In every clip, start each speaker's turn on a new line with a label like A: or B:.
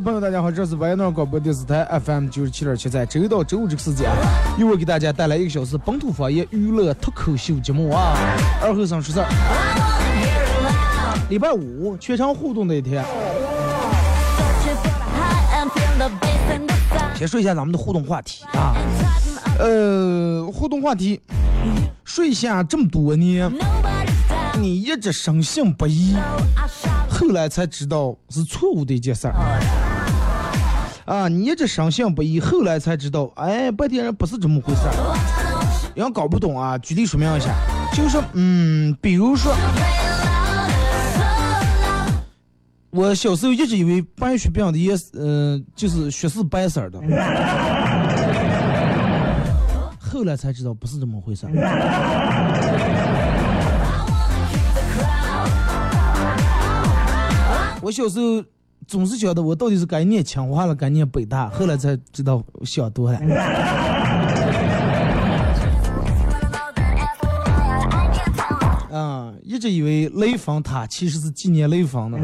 A: 朋友，大家好，这是白 north 广播电视台 FM 九十七点七，在周一到周五这个时间，一会给大家带来一个小时本土方言娱乐脱口秀节目啊。二后生出事儿，礼拜五全场互动那一天，先说一下咱们的互动话题啊。呃，互动话题，睡下这么多年，你一直深信不疑，后来才知道是错误的一件事儿。啊，你一直深信不疑，后来才知道，哎，白天人不是这么回事儿。人搞不懂啊，举例说明一下，就是，嗯，比如说，我小时候一直以为白血病的也是，嗯、就是血是白色的，后来才知道不是这么回事儿。我小时候总是觉得我到底是该念清华了，该念北大，后来才知道想多了。啊、一直以为雷锋塔其实是纪念雷锋的。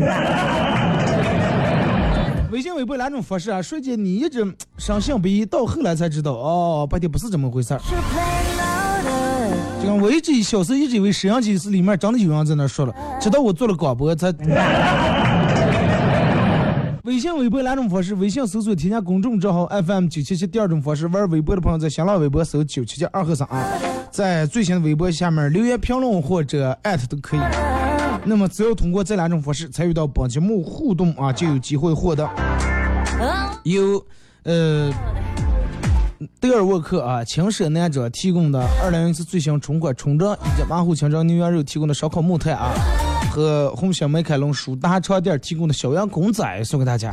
A: 微信、微博两种方式啊，瞬间你一直深信不疑，到后来才知道，哦，白天不是这么回事儿。就像我一直小时候一直以为摄像机是里面真的有人在那说了，直到我做了广播才。微信、微博两种方式，微信搜索添加公众账号 FM 九七七，第二种方式玩微博的朋友在新浪微博搜九七七二和三啊，在最新的微博下面留言评论或者艾特都可以。那么只要通过这两种方式参与到本节目互动啊，就有机会获得。由呃德尔沃克啊轻奢男者提供的二零一四最新春款春装以及马虎清蒸牛羊肉提供的烧烤木炭啊，和红星美凯龙舒达床垫提供的小羊公仔送给大家。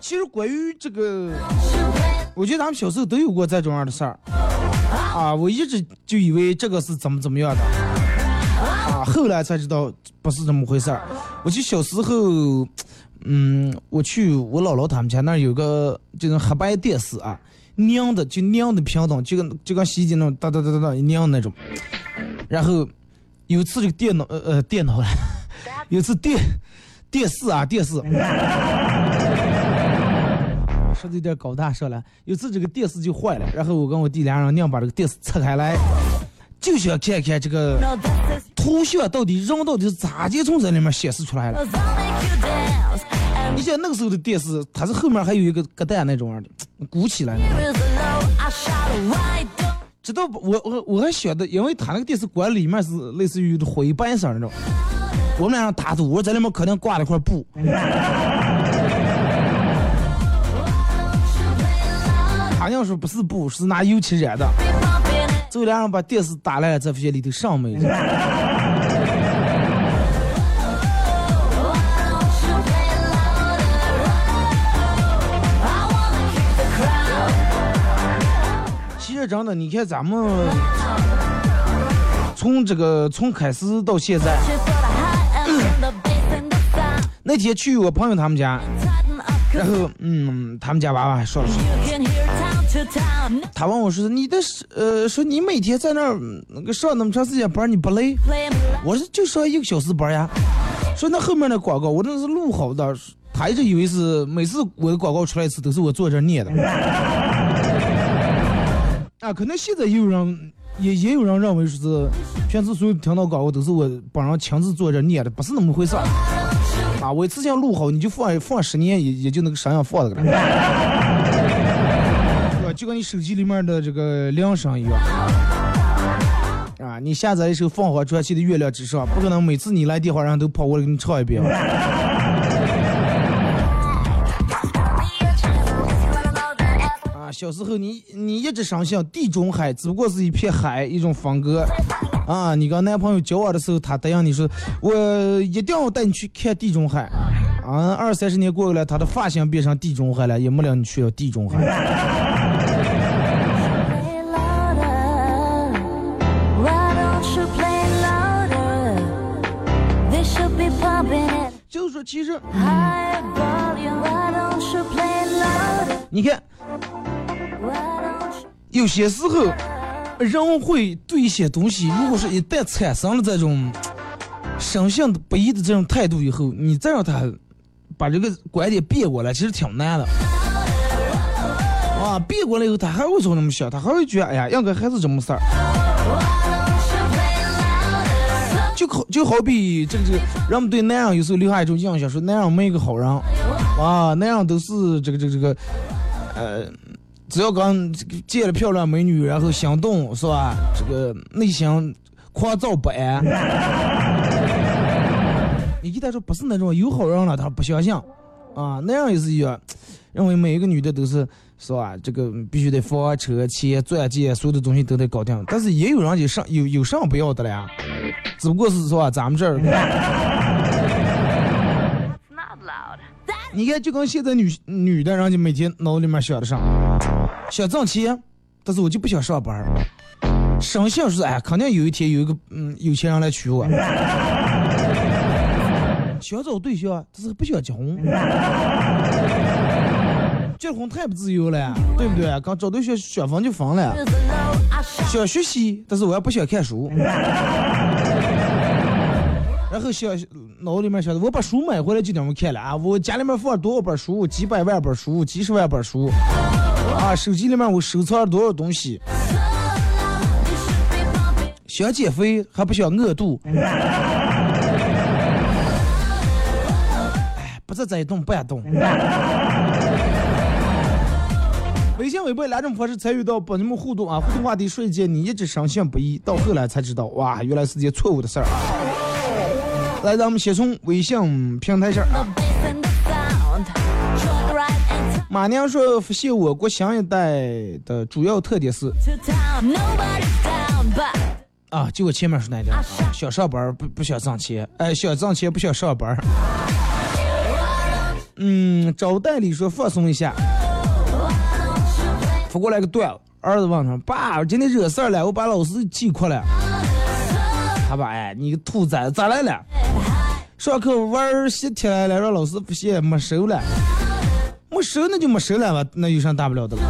A: 其实关于这个，我觉得咱们小时候都有过这种样的事儿啊，我一直就以为这个是怎么怎么样的啊，后来才知道不是这么回事儿。我记得小时候，嗯，我去我姥姥他们家那儿有个这种黑白电视啊，亮的就亮的平等，就跟就跟洗衣机那种哒哒哒哒哒一亮那种。然后有一次这个电脑呃呃电脑 了，有一次电电视啊电视。说的有点高大上了。有次这个电视就坏了，然后我跟我弟俩人娘把这个电视拆开来，就想看看这个图像到底人到底是咋就从这里面显示出来了。你想那个时候的电视，它是后面还有一个疙瘩那种样的，鼓起来的。
B: here is low. I shout, why don't
A: 直到我我我还晓得，因为他那个电视管里面是类似于灰白色那种。我们俩人打赌，我在里面肯定挂了一块布，好像说不是布，是拿油漆染的。最后两人把电视打烂了，才发现里头上没了。真的，你看咱们从这个从开始到现在，那天去我朋友他们家，然后嗯，他们家娃娃还说了说，他问我说你的呃说你每天在那儿那个上那么长时间班，你不累？我说就上一个小时班呀。说那后面的广告我那是录好的，他一直以为是每次我的广告出来一次都是我坐这念的。啊，可能现在也有人也也有人认为说是平时所有听到广告都是我帮人亲自坐着念的，不是那么回事。啊，我一次性录好，你就放放十年也也就那个声音放那个了。对吧？就跟你手机里面的这个铃声一样。啊，你下载一首凤凰传奇的《月亮之上》，不可能每次你来电话，人都跑过来给你唱一遍啊，小时候你你一直相信地中海只不过是一片海，一种风格。啊，你跟男朋友交往的时候，他答应你说，我一定要带你去看地中海。啊，二三十年过去了，他的发型变成地中海了，也没领你去了地中海。就是说，其实?你看?有些时候，人会对一些东西，如果是一旦产生了这种深信不疑的这种态度以后，你再让他把这个观点变过来，其实挺难的。啊，变过来以后，他还会做那么想，他还会觉得，哎呀，应该还是这么事儿。就好就好比这个这个，人们对男人有时候留下一种印象，说男人没一个好人，啊，男人都是这个这个这个，呃，只要刚见了漂亮美女，然后心动是吧？这个内心狂躁不安。你给他说不是那种有好人了，他不相信，啊，那样也是一样，认为每一个女的都是是吧？这个必须得房车钱钻戒，所有的东西都得搞定。但是也有人就上有有上不要的了呀，只不过是说咱们这儿，你看就跟现在女女的，人家每天脑里面想的上，想挣钱，但是我就不想上班儿，生性是哎，肯定有一天有一个嗯有钱人来娶我。想找对象，但是不想结婚。结婚太不自由了，对不对？刚找对象想分就分了。想学习，但是我也不想看书。然后想脑里面想的，我把书买回来就等我看了啊！我家里面放多少本书，几百万本书，几十万本书，啊，手机里面我收藏了多少东西。想减肥还不想饿肚。哎，不是这一动不动。微信、微博两种方式参与到帮你们互动啊！互动话题瞬间你一直深信不疑，到后来才知道，哇，原来是件错误的事儿啊！来，咱们先从微信平台上。马娘说，发现我国新一代的主要特点是
B: to town. Nobody's down, but
A: 啊，就我前面说那点，啊想上班不不想挣钱，哎，想挣钱不想上班。嗯，找代理说放松一下，发过来个段子，儿子问他爸，今天惹事儿了，我把老师气哭了。他爸，哎，你个兔崽子咋来了？上课玩儿习题来了，让老师发现没收了，没收那就没收了吧，那有啥大不了的了？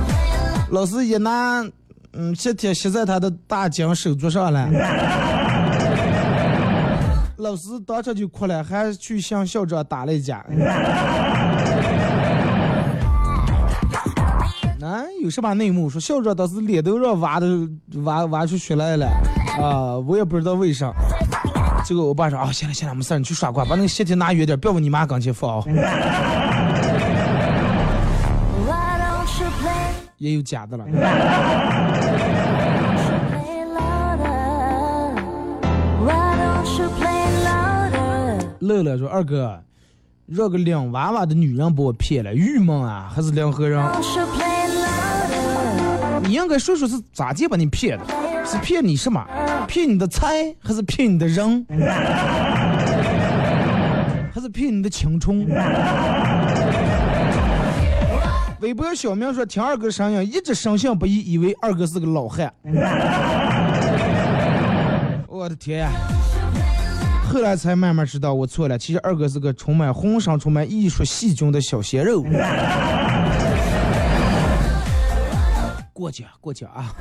A: 老师一拿，嗯，习题写在他的大奖手桌上了。老师当场就哭了，还去向校长打了一架。那、有什么内幕？说校长当时脸都让挖的挖挖出血来了啊！我也不知道为啥。结果我爸说啊，行了行了，没事，你去耍瓜，把那个鞋贴拿远点，别往你妈跟前放啊。也有假的了。乐乐说：“二哥，让个领娃娃的女人把我骗了，郁闷啊！还是两个人?你应该说说是咋地把你骗的？是骗你什么？骗你的财，还是骗你的人？还是骗你的青春？”微博小明说：“听二哥声音，一直深信不疑，以为二哥是个老汉。”我的天呀！后来才慢慢知道我错了，其实二哥是个充满浑身充满艺术细菌的小鲜肉。过奖过奖啊！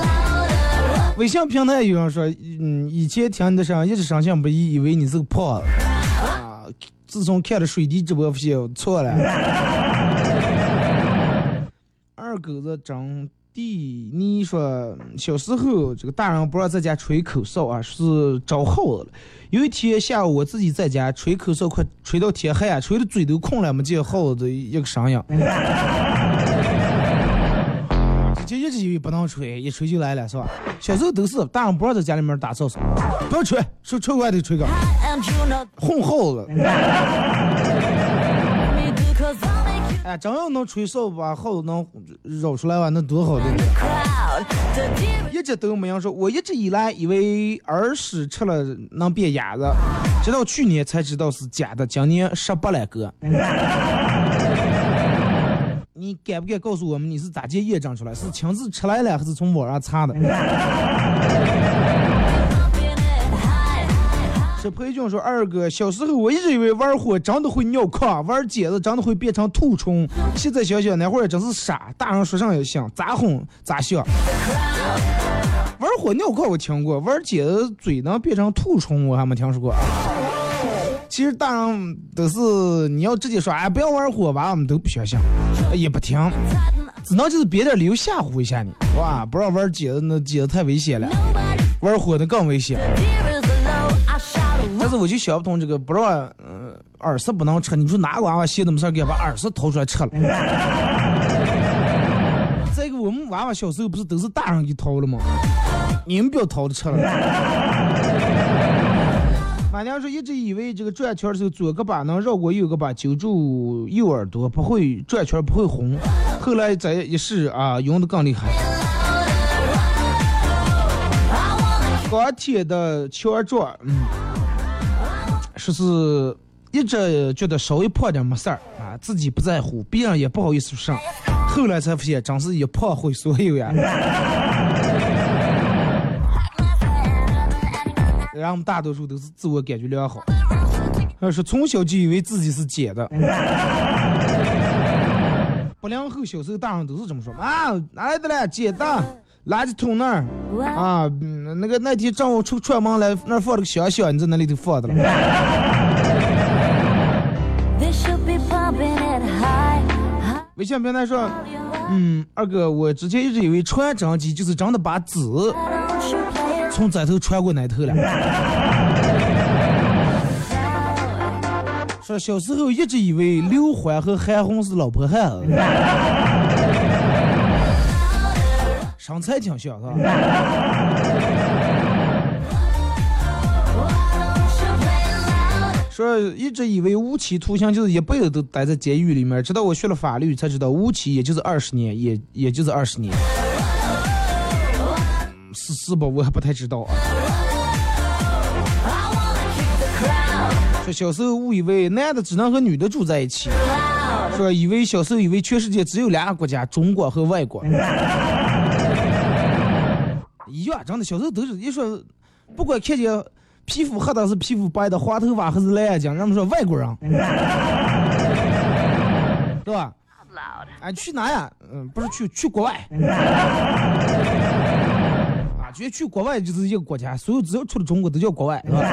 A: 微信平台有人说，嗯，以前听你的声音一直深信不疑，以为你是个胖子啊。自从看了水滴直播，发现我错了。二狗子长地，你说小时候这个大人不让在家吹口哨啊，是招耗子了。有一天下午，我自己在家吹口哨，快吹到天黑啊，吹的嘴都空了，没见耗子一个声音。就一直以为不能吹，一吹就来了，是吧？小时候都是大人不让在家里面打哨哨，不要吹，说吹外头吹个哄耗子。哎，真要能吹哨把耗子能绕出来哇，那多好的一直都没人说，我一直以来以为耳屎吃了能变哑子，直到去年才知道是假的，今年十八了哥。你敢不敢告诉我们你是咋接验证出来？是亲自吃来了，还是从网上查的？这裴军说，二哥，小时候我一直以为玩火真的会尿炕，玩剪子真的会变成兔虫。现在想想那会儿真是傻，大人说啥也信，咋哄咋笑。玩火尿炕我听过，玩剪子嘴能变成兔虫我还没听说过。其实大人都是你要直接说，哎，不要玩火，娃娃们都不相信，也不听，只能就是别点理由吓唬一下你。哇，不让玩剪子，那剪子太危险了，玩火的更危险。是我就想不通这个不让，嗯，耳屎不能吃，你说哪个娃娃闲的没事给把耳屎掏出来吃了？再一个，我们娃娃小时候不是都是大人给掏了吗？你们不要掏着吃了。马 娘说一直以为这个转圈的时候左个把能绕过右个把，揪住右耳朵，不会转圈不会红。后来再一试啊，用的更厉害。钢铁的球状，嗯，说是一直觉得稍微胖点没事儿啊，自己不在乎，别人也不好意思说。后来才发现，真是一胖毁所有呀。然后大多数都是自我感觉良好，呃，是从小就以为自己是姐的。八零后小时候大人都是这么说啊，哪来的了？姐的，垃圾桶那儿啊，嗯那个那天中午出串门来，那儿放了个香香，你在那里头放的了。微信平台说，嗯，二哥，我之前一直以为传真机就是真的把纸从这头传过那头了。说小时候一直以为刘欢和韩红是老婆汉子，身材挺像是吧？说一直以为无期徒刑就是一辈子都待在监狱里面，直到我学了法律才知道，无期也就是二十年，也也就是二十年。是是吧？我还不太知道啊。说小时候误以为男的只能和女的住在一起，说以为小时候以为全世界只有两个国家，中国和外国。一样，真的，小时候都是一说，不管看见皮肤黑的是皮肤白的，黄头发还是蓝眼睛，人们说外国人，对吧.哎，去哪呀？嗯，不是去去国外。啊，觉得去国外就是一个国家，所有只要出了中国都叫国外，是吧？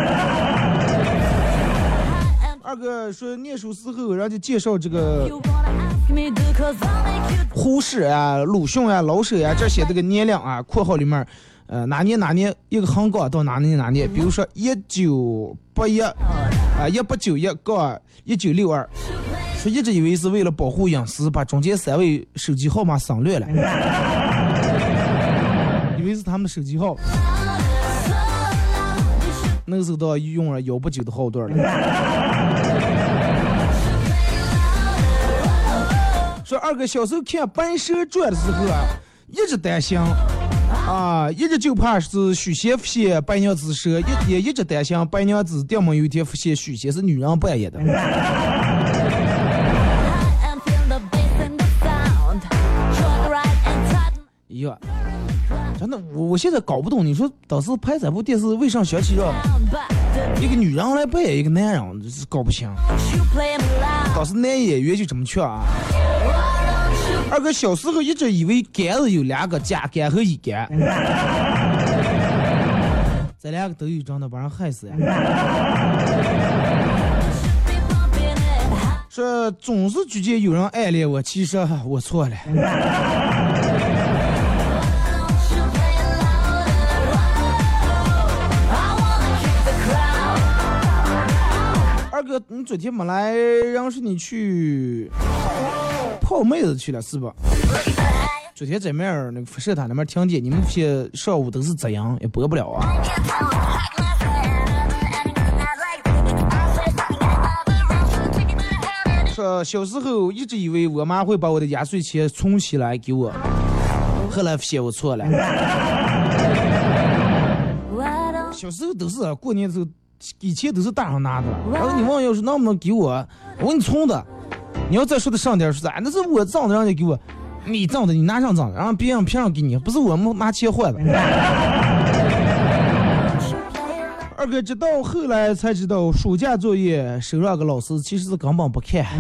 A: 二哥说念书时候，人家介绍这个护士啊、鲁迅啊、老舍呀、这些这个年龄啊，括号里面，呃，哪年哪年一个横杠到哪年哪年，比如说一九八一啊，一八九一杠一九六二，说一直以为是为了保护隐私，把中间三位手机号码省略了，以为是他们手机号，那个时候都用了幺八九的号段了。说二哥小时候看《白蛇传》的时候啊，一直担心啊，一直就怕是许仙发现白娘子蛇，一也一直担心白娘子定么有一天发现许仙是女人扮演的。
B: and feel the bass and the sound. Drag right and tight
A: 呀，真的，我我现在搞不懂，你说当时拍这部电视为啥想起让一个女人来扮演一个男人，这是搞不清。当时男演员就这么缺啊。二哥小时候一直以为杆子有两个，甲杆和乙杆，这两个都有，真的把人害死呀。说总是觉得有人暗恋我，其实我错了。二哥，你昨天没来，然后是你去泡妹子去了是吧？昨天在面儿那个辐射塔那边听见你们些上午都是这样，也播不了啊。说小时候一直以为我妈会把我的压岁钱存起来给我，后来发现我错了。小时候都是过年时候给钱都是大人拿的，然后你问要是能不能给我，我给你存的。你要再说的上点说啥？那是我挣的，让你给我，你挣的你拿上挣的，然后别人凭啥给你？不是我们拿钱换的。二哥直到后来才知道，暑假作业收让个老师其实是根本不看，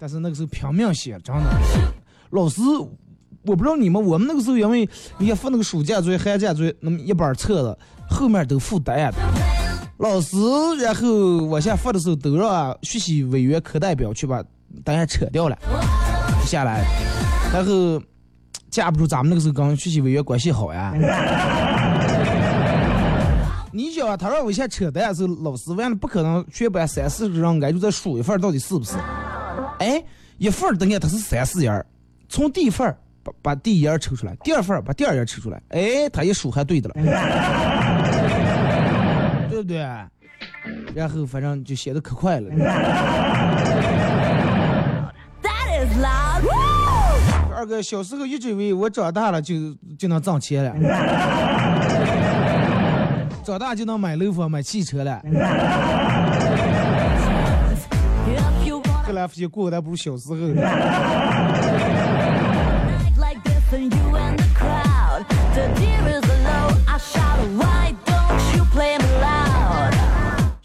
A: 但是那个时候拼命写，真的。老师，我不知道你们，我们那个时候因为你看发那个暑假作业、寒假作业，那么一本册子后面都附答案的。老师，然后往下发的时候都让学习委员、课代表去把答案扯掉了，下来，然后架不住咱们那个时候跟学习委员关系好呀。你想，他让我一下扯答案的时候，老师完了不可能全班三四个人挨就再数一份到底是不是？哎，一份儿等于他是三四页，从第一份把把第一页抽出来，第二份把第二页抽出来，哎，他一数还对的了，对不对？然后反正就写的可快了。二哥小时候一直以为我长大了就就能挣钱了，长大就能买楼房、买汽车了。后来发现过得还不如小时候。
B: You and the crowd, the deer is low, shot a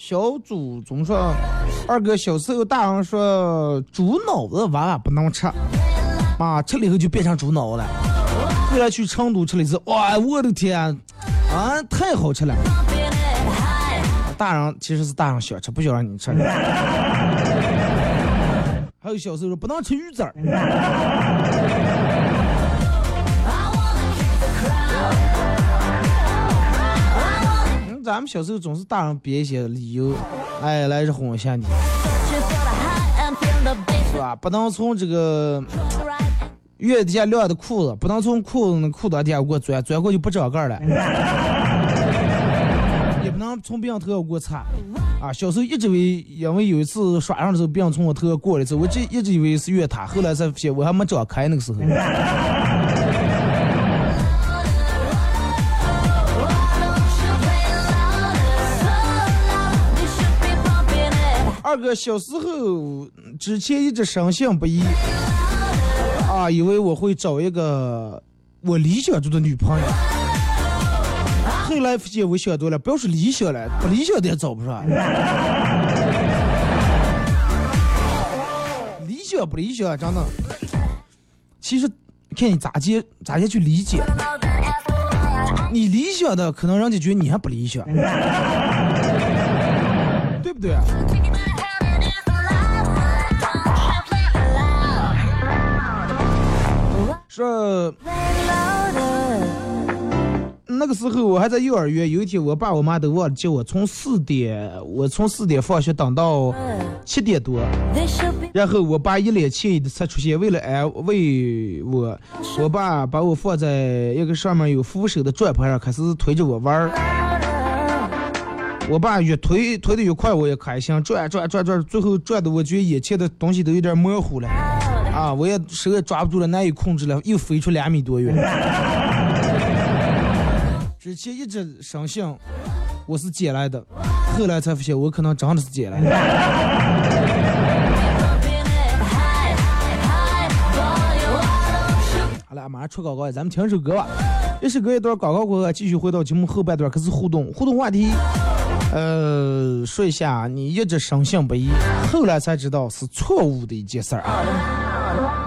A: 小祖总说，二哥小时候大人说猪脑子娃娃不能吃，啊吃了以后就变成猪脑了。后来去成都吃了一次，哇，我的天，啊，太好吃了。大人其实是大人想吃，不想让你吃。还有小时候不能吃鱼籽儿，咱们小时候总是大人编一些理由，哎，来哄一下你，是吧？不能从这个月底下晾的裤子，不能从裤子那裤裆底下给我钻，钻过就不长个了。也不能从别人头上给我擦。啊，小时候一直为，因为有一次耍上的时候，别人从我头上过了一次，我这一直以为是月塌，后来才发现我还没长开那个时候。二哥小时候之前一直深信不疑，啊，以为我会找一个我理想中的女朋友。后来发现我想多了，不要说理想了，不理想的也找不上。理想不理想，真的，其实看你咋接咋接去理解。你理想的，可能人家觉得你还不理想，对不对？说那个时候我还在幼儿园，有一天我爸我妈都忘了叫我从四点，我从四点放学等到七点多，然后我爸一脸歉意的才出现，为了安慰我，我爸把我放在一个上面有扶手的转盘上，开始推着我玩儿。我爸越推推的越快，我也开心，转转转转，最后转的我觉得眼前的东西都有点模糊了，啊我也实在抓不住了难以控制了又飞出两米多远。之前一直相信我是捡来的后来才发现我可能真的是捡来的。好了马上出广告咱们听首歌吧。
C: 也是隔一段广告过后继续回到节目后半段开始互动互动话题。呃，说一下，你一直深信不疑，后来才知道是错误的一件事儿啊。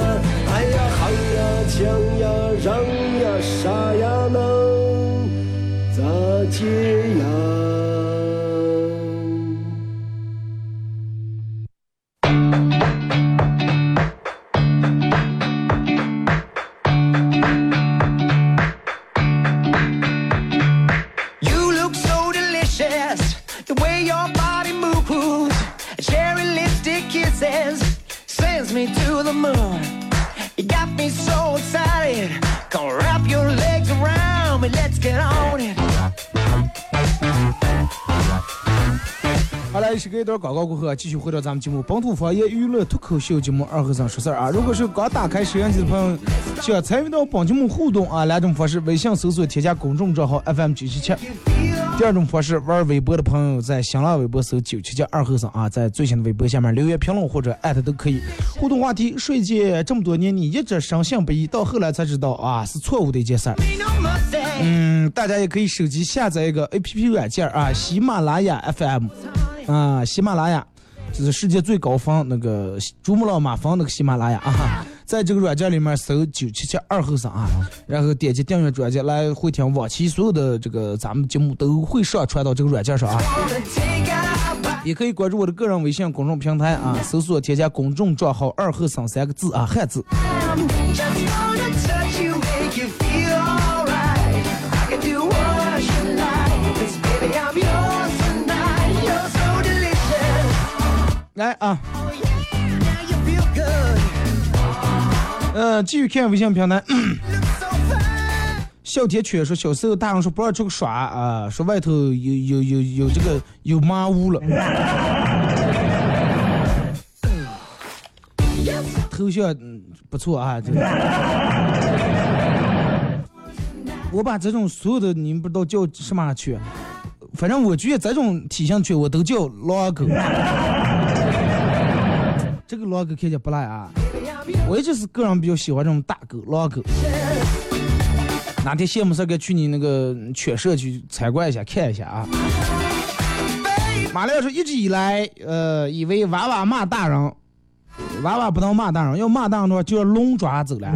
D: 想呀让呀啥呀能咋接呀？
A: 一段广告过后啊，继续回到咱们节目本土方言娱乐脱口秀节目二和尚说事儿啊。如果是刚打开摄像机的朋友，想参与到本节目互动啊，两种方式：微信搜索添加公众账号 FM 九七七；第二种方式，玩微博的朋友在新浪微博搜九七七二和尚啊，在最新的微博下面留言评论或者艾特都可以。互动话题：睡姐这么多年，你一直深信不疑，到后来才知道啊是错误的一件事儿。嗯，大家也可以手机下载一个 A P P 软件啊，喜马拉雅 F M 啊，喜马拉雅就是世界最高峰那个珠穆朗玛峰那个喜马拉雅啊，在这个软件里面搜九七七二后生啊，然后点击订阅专辑来回听往期所有的这个咱们节目都会上传到这个软件上啊。也可以关注我的个人微信公众平台啊，搜索添加公众账号“二后生”三个字啊，汉字。来啊
E: ，Oh.
A: 呃，继续看微信平台。小铁犬说，小时候大人说不让出去耍啊，说外头有有有有这个有麻屋了。头像嗯不错啊，这个。我把这种所有的你们不知道叫什么犬，反正我觉得这种体型犬我都叫狼狗。这个狼狗看起来不赖啊，我一直是个人比较喜欢这种大狗狼狗。哪天闲没事儿该去你那个犬舍去参观一下，看一下啊。马亮说，一直以来，呃，以为娃娃骂大人，娃娃不能骂大人，要骂大人的话就要龙爪走了。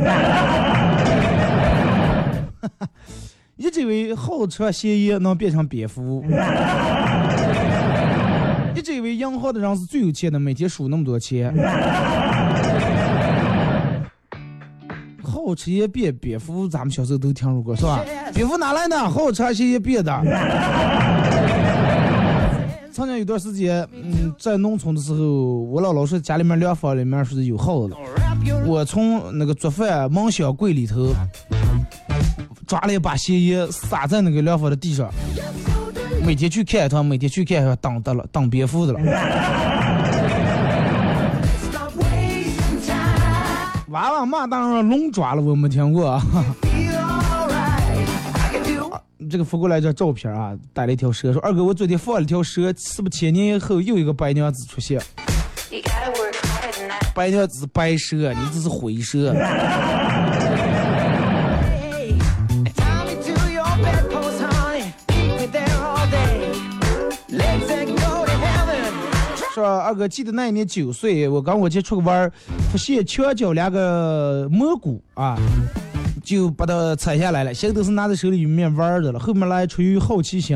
A: 一直以为好吃咸盐能变成蝙蝠，银行的人是最有钱的，每天数那么多钱。好吃也变蝙蝠，咱们小时候都听说过是吧？蝙蝠哪来的？好吃些也变的。曾经有段时间，嗯，在农村的时候，我姥姥说家里面粮房里面是有耗子的。我从那个做饭梦想柜里头抓了一把咸盐，撒在那个粮房的地上，每天去看一趟，每天去看一趟，当得了，当蝙蝠的了。娃娃骂当然龙爪了，我没听过啊。这个发过来一张照片啊，带了一条蛇，说二哥，我昨天放了一条蛇，是不是千年以后又一个白娘子出现.白娘子白蛇，你这是灰蛇。说二哥，记得那一年九岁，我跟我姐出去玩儿，发现墙角两个蘑菇啊，就把它采下来了，现在都是拿在手里面玩儿的了。后面来出于好奇心，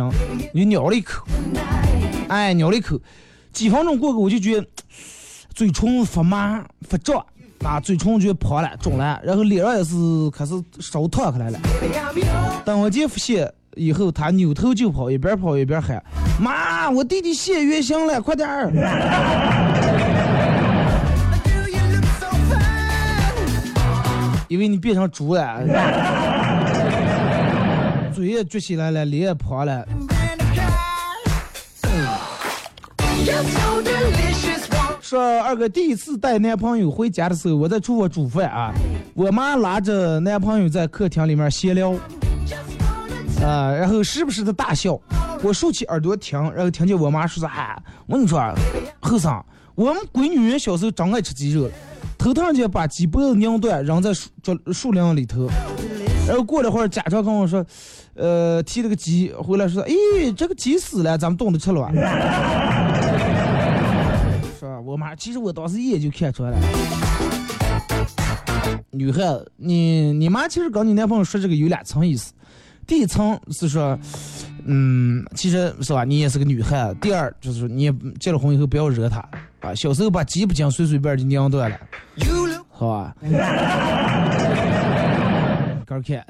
A: 就咬了一口，哎，咬了一口，几分钟过后，我就觉得嘴唇发麻发胀。啊，嘴唇就破了、肿了，然后脸上也是开始烧烫开来了。等我姐发现以后，他扭头就跑，一边跑一边喊：“妈，我弟弟现原形了，快点儿！”因为你变成猪了，嘴也撅起来了，脸也胖了。说二哥第一次带男朋友回家的时候，我在厨房煮饭啊，我妈拉着男朋友在客厅里面闲聊，啊、然后时不时的大笑。我竖起耳朵听，然后听见我妈说啥，我跟你说，后生，我们闺女人小时候真爱吃鸡肉，头趟就把鸡脖子拧断扔在树这树林里头，然后过了会儿家长跟我说，呃，提了个鸡回来说，咦，这个鸡死了，咱们冻着吃了吧。是吧？我妈其实我当时一眼就看出来了。女孩，你你妈其实跟你男朋友说这个有两层意思。第一层是说，嗯，其实是吧，你也是个女孩子。第二就是说，你也结了婚以后不要惹她啊。小时候把鸡不讲随随便就拧断了，好吧？刚看.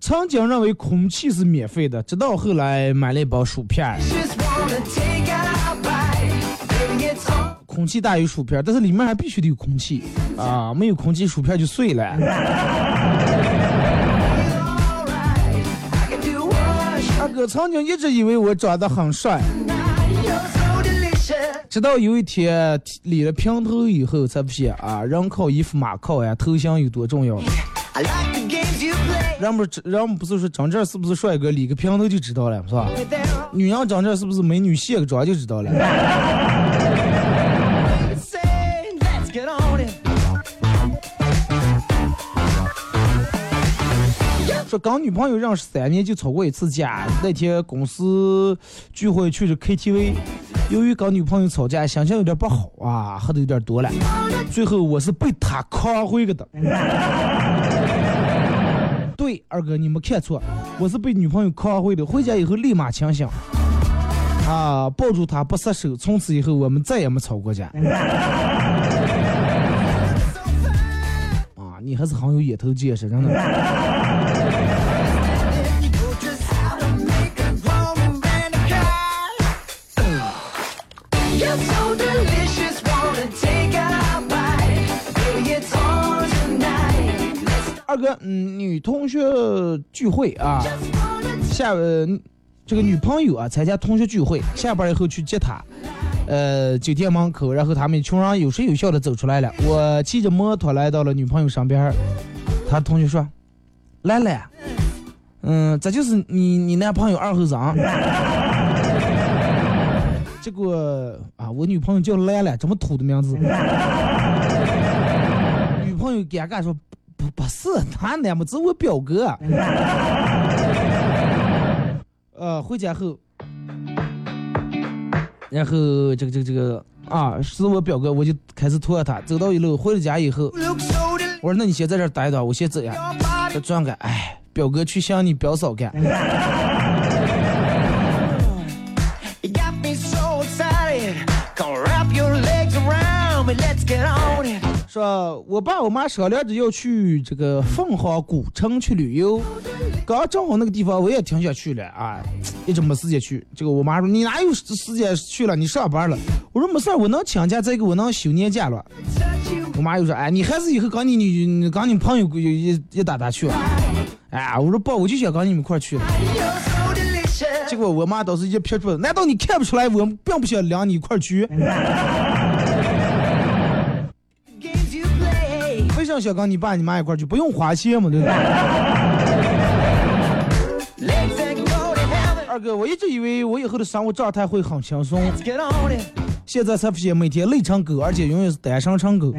A: 曾经认为空气是免费的，直到后来买了一包薯片空气大于薯片，但是里面还必须得有空气啊，没有空气薯片就碎了。大哥曾经一直以为我长得很帅，直到有一天理了平头以后，才发现啊，人靠衣服马靠呀，头型有多重要。人们人们不是说长这是不是帅哥，理个平头就知道了，是吧？女人长这是不是美女，卸个妆就知道了。说跟女朋友认识三年就吵过一次架，那天公司聚会去的 KTV，由于跟女朋友吵架，心情有点不好啊，喝的有点多了，最后我是被他扛回去的。对，二哥你没看错，我是被女朋友扛回的，回家以后立马清醒，啊，抱住她不撒手，从此以后我们再也没吵过架。啊，你还是很有眼头见识，真的。二哥，嗯，女同学聚会啊，下呃这个女朋友啊参加同学聚会，下班以后去接她，呃，酒店门口，然后他们一群人有说有笑的走出来了。我骑着摩托来到了女朋友身边他，同学说：“来了，嗯，这就是你你男朋友二后生。”结果啊，我女朋友叫兰兰，这么土的名字。女朋友尴尬说：“不不是，他男不是我表哥。”呃，回家后，然后这个这个这个啊，是我表哥，我就开始拖着他，走到一楼，回了家以后，我说那你先在这儿待一待，我先走呀。
E: Your body
A: 这转个，哎，表哥去向你表嫂干。说我爸我妈商量着要去这个凤凰古城去旅游，刚正好那个地方我也挺想去的啊，一直没时间去。这个我妈说你哪有时时间去了？你上班了。我说没事儿，我能请假，再一个我能休年假了。我妈又说，哎，你还是以后跟你女跟你朋友一一一打打去。哎，我说不，我就想跟你们一块儿去。结果我妈当时一撇出来，难道你看不出来我并不想领你一块儿去？想跟你爸你妈一块儿去？不用花钱嘛，对不对.二哥，我一直以为我以后的生活状态会很轻松.现在才发现每天累成狗，而且永远是单身成狗。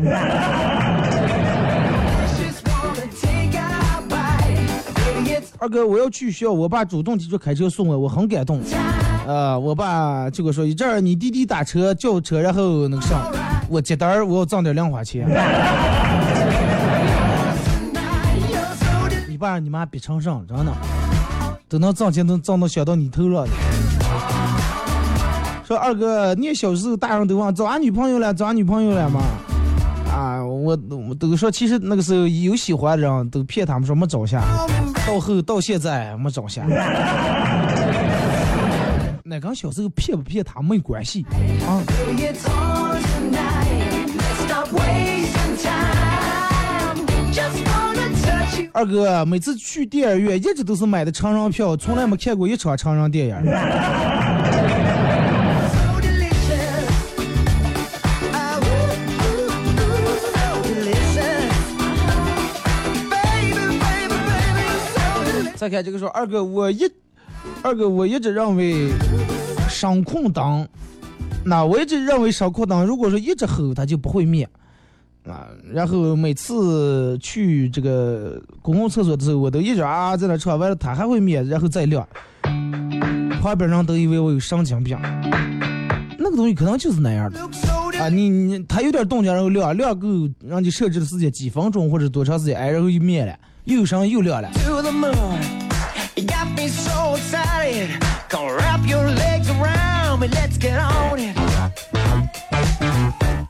A: 二哥，我要去学校，我爸主动提出开车送我，我很感动。呃，我爸就跟我说，这儿你弟弟打车叫车，然后那个啥，我接单儿，我要挣点零花钱。爸你妈逼成上，真的，都能挣钱，能挣到想到你头上。说二哥，你小时候大人都问找俺女朋友了，找俺女朋友了吗？啊，我我都说，其实那个时候有喜欢的人都骗他们说没找下，到后到现在没找下。那跟小时候骗不骗他没关系啊。二哥，每次去电影院一直都是买的成人票，从来没看过一场成人电影。再看这个说，二哥我一，二哥我一直认为声控灯，那我一直认为声控灯，如果说一直吼，它就不会灭。啊，然后每次去这个公共厕所的时候，我都一直啊在那唱，完了它还会灭，然后再亮。旁边人都以为我有神经病，那个东西可能就是那样的啊。你你它有点动静，然后亮亮够，让你设置的时间几分钟或者多长时间，哎，然后又灭了，又有声又亮了。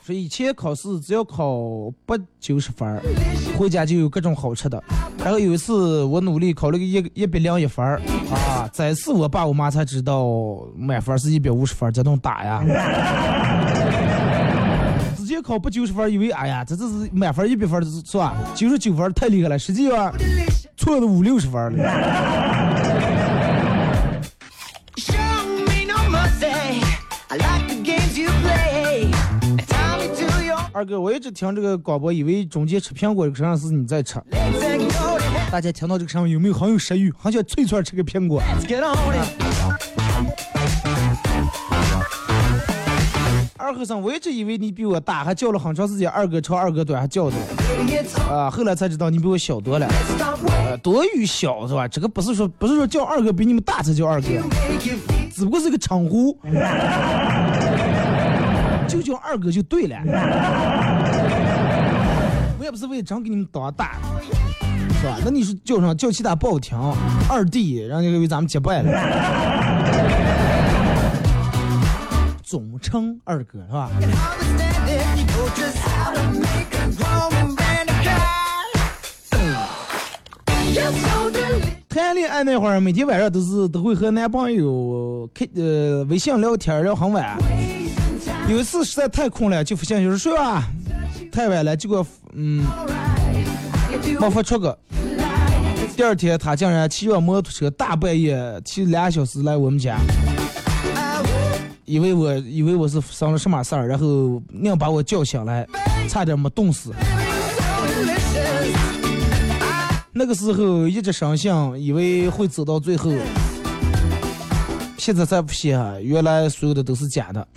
A: 说以前考试只要考八九十分儿，回家就有各种好吃的。然后有一次我努力考了个一一百零一分儿啊，这次我爸我妈才知道满分是一百五十分儿，这顿打呀。直接考不九十分，以为哎呀这这是满分一百分儿是吧？九十九分太厉害了，实际上错了五六十分儿了。二哥，我一直听这个广播，以为中间吃苹果这个声音是你在吃。大家听到这个声音有没有很有食欲，很想脆脆吃个苹果.二和尚，我一直以为你比我大，还叫了很长时间二哥长二哥短，还叫的.啊。后来才知道你比我小多了.呃，多与小是吧？这个不是说不是说叫二哥比你们大才叫二哥只不过是个称呼，就叫二哥就对了。我也不是为了真给你们当大，是吧？那你说叫上叫其他不好听，二弟，让你以为咱们结拜了。总称二哥是吧？谈恋爱那会儿，每天晚上都是都会和男朋友开呃微信聊天聊很晚。有一次实在太困了，就发信息说睡吧，太晚了，结果嗯没发出个。第二天他竟然骑着摩托车大半夜骑俩小时来我们家，以为我以为我是生了什么事儿，然后硬把我叫醒来，差点没冻死。那个时候一直相信，以为会走到最后，现在才发现，原来所有的都是假的。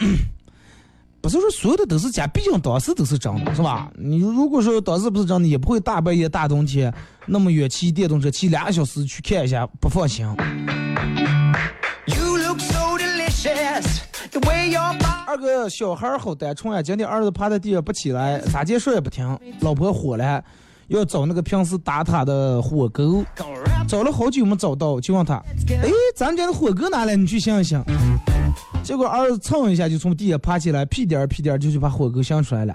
A: 不是说所有的都是假，毕竟当时都是真的，是吧？你如果说当时不是真的，也不会大半夜大冬天那么远骑电动车骑两个小时去看一下，不放心。二哥小孩儿好单纯呀，今天儿子趴在地上不起来，咋介说也不听，老婆火了，要找那个平时打他的火狗，找了好久没找到，就问他，哎，咱家的火狗哪来？你去想一想。结果儿子蹭一下就从地下爬起来，屁颠儿屁颠儿就去把火狗想出来了。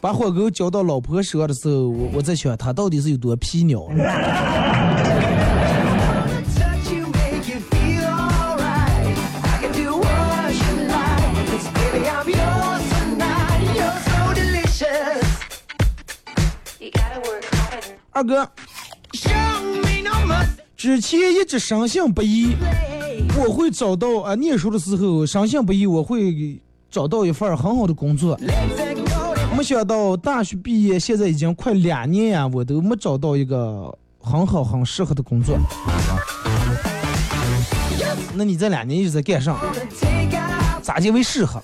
A: 把火狗交到老婆手上的时候，我我在想他到底是有多皮鸟。二哥.之前一直深信不疑，我会找到啊，念书的时候深信不疑，我会找到一份很好的工作。没想到大学毕业，现在已经快两年呀，我都没找到一个很好很适合的工作。那你这两年一直在干啥？咋就为适合？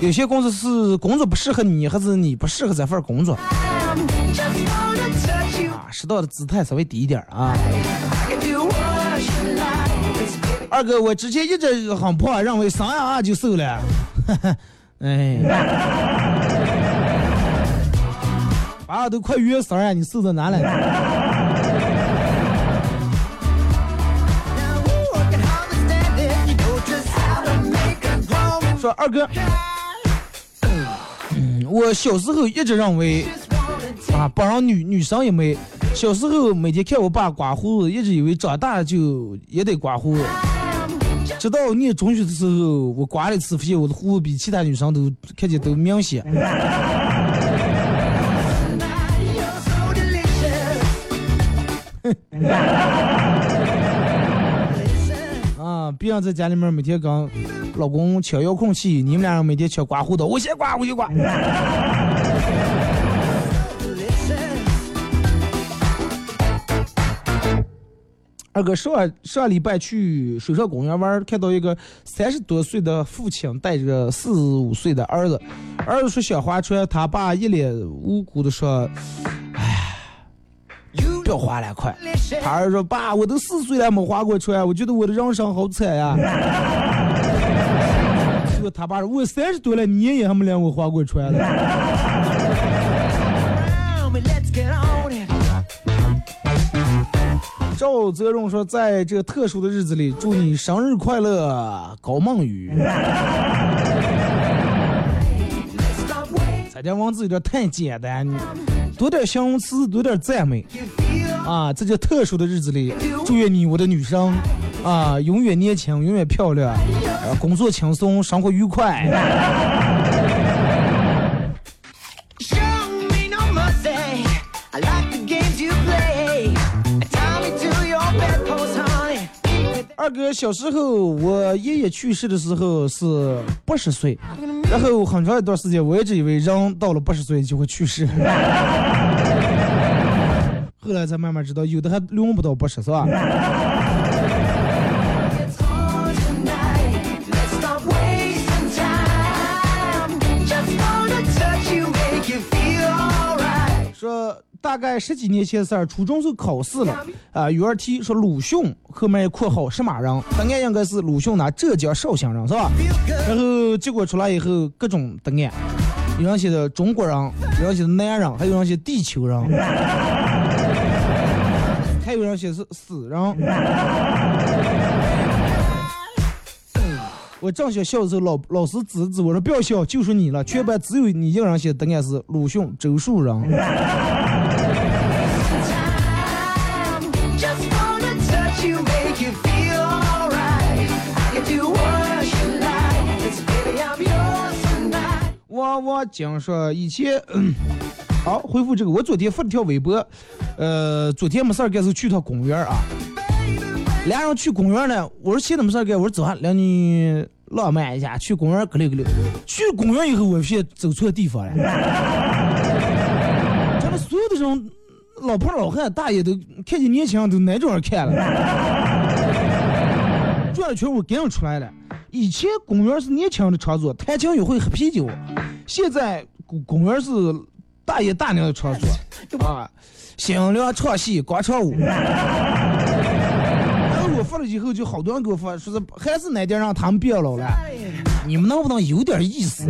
A: 有些公司是工作不适合你，还是你不适合这份工作啊？适当的姿态稍微低一点啊。二哥，我之前一直很胖，认为三二二就瘦了。哎，完了都快约三了，你瘦到哪了？说二哥，嗯，我小时候一直认为，啊，班上女女生也没。小时候每天看我爸刮胡子，一直以为长大就也得刮胡子。直到念中学的时候，我刮了一次，发现我的胡子比其他女生都看起来都明显。啊，别人在家里面每天跟老公抢遥控器，你们俩人每天抢刮胡刀，我先刮，我先刮。二哥上上礼拜去水上公园玩，看到一个三十多岁的父亲带着四五岁的儿子，儿子说想划船，他爸一脸无辜的说：“哎，不要划了，快！”他儿子说：“爸，我都四岁了没划过船，我觉得我的人生好惨呀。”结果他爸说：“我三十多了，你爷爷还没让我划过船呢。”赵泽荣说：“在这特殊的日子里，祝你生日快乐，高梦雨。”咱家王子有点太简单，你多点形容词，多点赞美啊！在这特殊的日子里，祝愿你我的女生啊，永远年轻，永远漂亮，呃工作轻松，生活愉快。二哥小时候，我爷爷去世的时候是八十岁，然后很长一段时间，我一直以为人到了八十岁就会去世，后来才慢慢知道，有的还轮不到八十，是吧？说大概十几年前的事儿，初中时候考试了，啊、语文题说鲁迅后面括号什么人？答案应该是鲁迅呢，浙江绍兴人，是吧？然后结果出来以后，各种答案，有人写的中国人，有人写的男人，还有人写地球人，还有人写是死人。我正想笑的时候，老老师指指我说：“不要笑，就说你了。”全班只有你一个人写的答案是鲁迅、周树人。
E: Tonight.
A: 我讲说以前，好回复这个，我昨天发了条微博，呃，昨天没事儿干是去趟公园啊，俩人去公园呢，我说现在没事儿干，我说走啊，俩你浪漫一下，去公园溜溜溜。去公园以后，我发现走错地方了，真的所有的人，老婆老汉大爷都看见年轻人都哪种人看了，转了圈我赶紧出来了。以前公园是年轻人的场所，弹琴也会喝啤酒，现在公公园是大爷大娘的场所 啊，新娘唱戏，广场舞。然后我发了以后，就好多人给我发，说是还是哪点让他们变老了，你们能不能有点意思？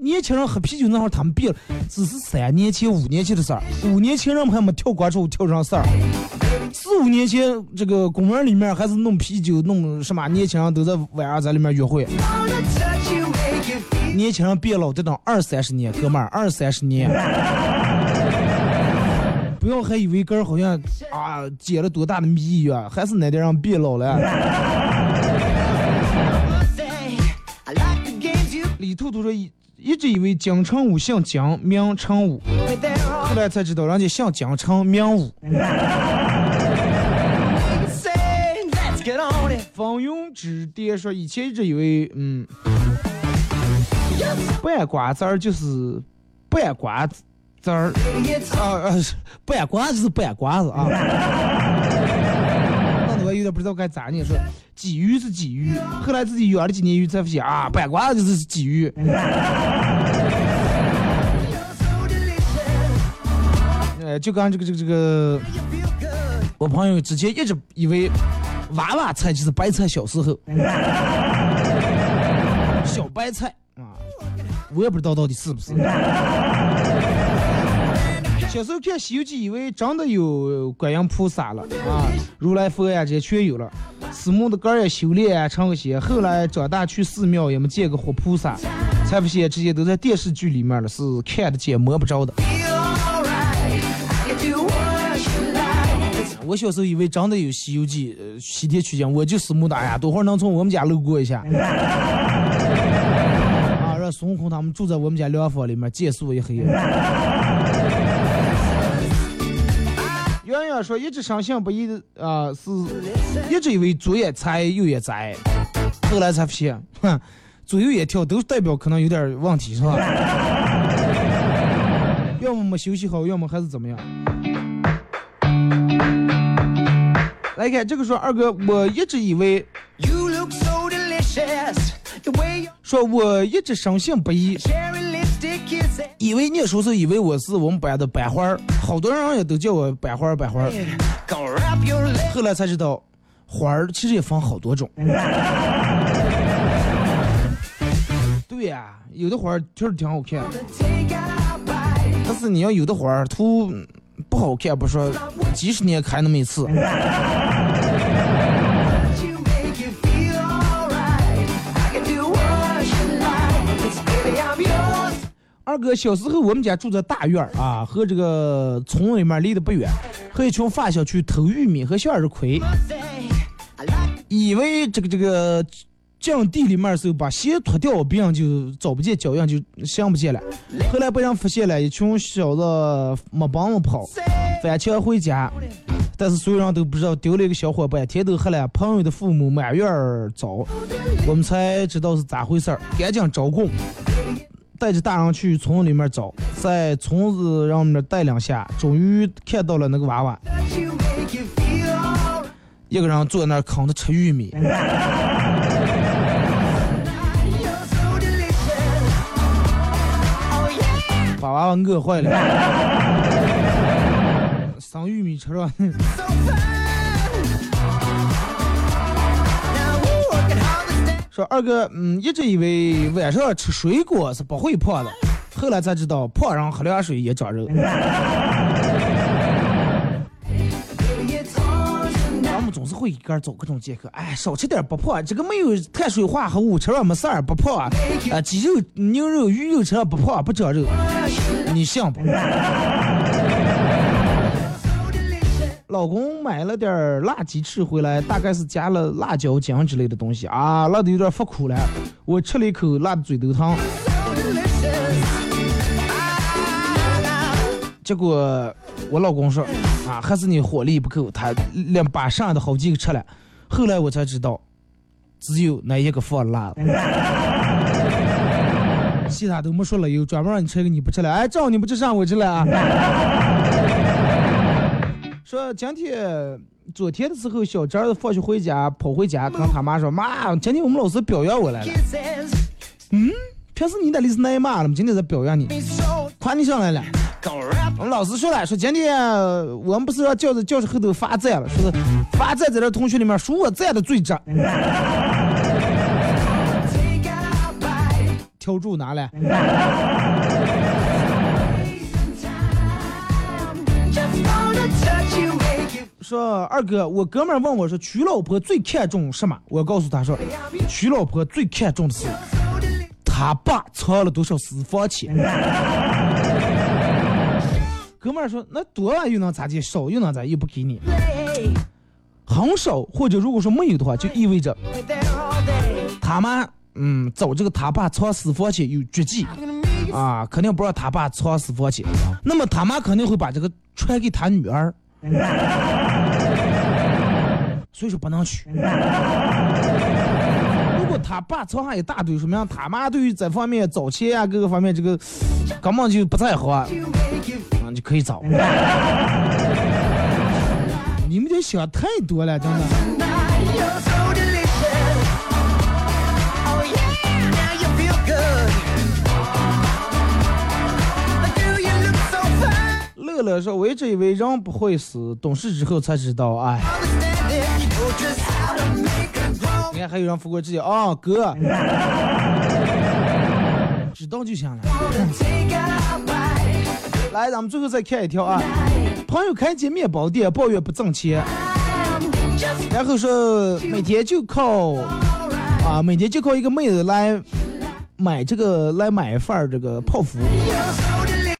A: 年轻人喝啤酒那会儿他们变了，只是三年前、五年前的事儿，五年前人们还没跳广场舞跳上事儿。四五年前，这个公园里面还是弄啤酒，弄什么，年轻人都在晚上在里面约会。年轻人变老得等二三十年，哥们儿，二三十年。不要还以为哥儿好像啊解了多大的谜一样，还是那点让变老了。李兔兔说一一直以为金城武姓金，名成武，后来才知道人家姓金，城，名武。方永之爹说，以前一直以为，嗯，半瓜子儿就是半瓜子儿啊啊，是半瓜子是半瓜子啊。那我有点不知道该咋念，说鲫鱼是鲫鱼，后来自己养了几年鱼，才发现啊，白瓜就是鲫鱼。呃，就刚这个这个这个，我朋友之前一直以为娃娃菜就是白菜，小时候小白菜啊，我也不知道到底是不是。小时候看《西游记》，以为真的有观音菩萨了啊，如来佛呀，这些全有了。师母的个儿也修炼啊，成个仙。后来长大去寺庙也没见过活菩萨，才发现这些都在电视剧里面了，是看得见摸不着的。我小时候以为真的有《西游记》呃，西天取经，我就思慕的，哎呀，多会儿能从我们家路过一下。啊，让孙悟空他们住在我们家凉房里面，借宿一黑。圆圆说，一直深信不疑的啊、是一直以为左眼财右眼灾，后来才发现，哼，左右眼跳都代表可能有点问题，是吧？要么没休息好，要么还是怎么样？来看这个说二哥，我一直以为
E: You look so
A: 说我一直深信不疑以为念书时候以为我是我们班的班花儿，好多人也都叫我班花班花。后来才知道，花儿其实也分好多种。对呀、有的花儿确实挺好看，但是你要有的花儿图不好看，不说几十年开那么一次。二哥，小时候我们家住在大院儿啊，和这个村里面离得不远，和一群发小去偷玉米和向日葵，以为这个这个进地里面的时候把鞋脱掉，别人就找不见脚印，就寻不见了。后来被人发现了，一群小子没帮我跑，翻墙回家，但是所有人都不知道丢了一个小伙伴，天都黑了，朋友的父母满院儿找，我们才知道是咋回事儿，赶紧招供。带着大人去村里面找，在村子让我们那带两下，终于看到了那个娃娃.一个人坐在那儿扛着吃玉米。
E: Oh
A: 把娃娃饿坏了，生玉米吃了。说二哥，嗯，一直以为晚上吃水果是不会胖的，后来才知道胖人喝凉水也长肉。
E: It's on tonight.
A: 我们总是会给人找各种借口，哎，少吃点不胖，这个没有碳水化合物，吃了没事儿不胖啊，啊，鸡肉、牛肉、鱼肉吃了不胖不长肉，你信不？老公买了点儿辣鸡翅回来，大概是加了辣椒酱之类的东西啊，辣的有点发苦了。我吃了一口，辣的嘴都疼。结果我老公说啊，还是你火力不够，他连把剩下的好几个吃了。后来我才知道，只有那一个放辣了，其他都没说了，有专门让你吃一个你不吃了，哎，正好你不吃上我吃了啊。说今天昨天的时候，小侄儿放学回家跑回家，跟他妈说：“妈，今天我们老师表扬我来了。
E: Kisses
A: 平时你那里是挨骂了吗？今天在表扬你，夸你上来了。我们老师说了，说今天我们不是要教在教室后头罚站了，说是发赞在这同学里面数我站的最正。
E: take a bite.
A: 挑住拿来，说二哥，我哥们问我说娶老婆最看重什么？我告诉他说，娶老婆最看重的是他爸藏了多少私房钱。哥们说，那多了又能咋地？少又能咋？又不给你。很少或者如果说没有的话，就意味着他妈嗯找这个他爸藏私房钱有绝技啊，肯定不让他爸藏私房钱。那么他妈肯定会把这个传给他女儿，所以说不能去。如果他爸操上一大堆，说明他妈对于这方面找钱啊各个方面这个根本就不在乎啊，嗯，就可以找。你们这想太多了，真的。乐说：“我一直以为人不会死，懂事之后才知道，哎，你看还有人复过自己啊，哥，知道就行了。来，咱们最后再看一条啊，朋友开间面包店，抱怨不挣钱，然后说每天就靠啊，每天就靠一个妹子来买这个来买一份这个泡芙，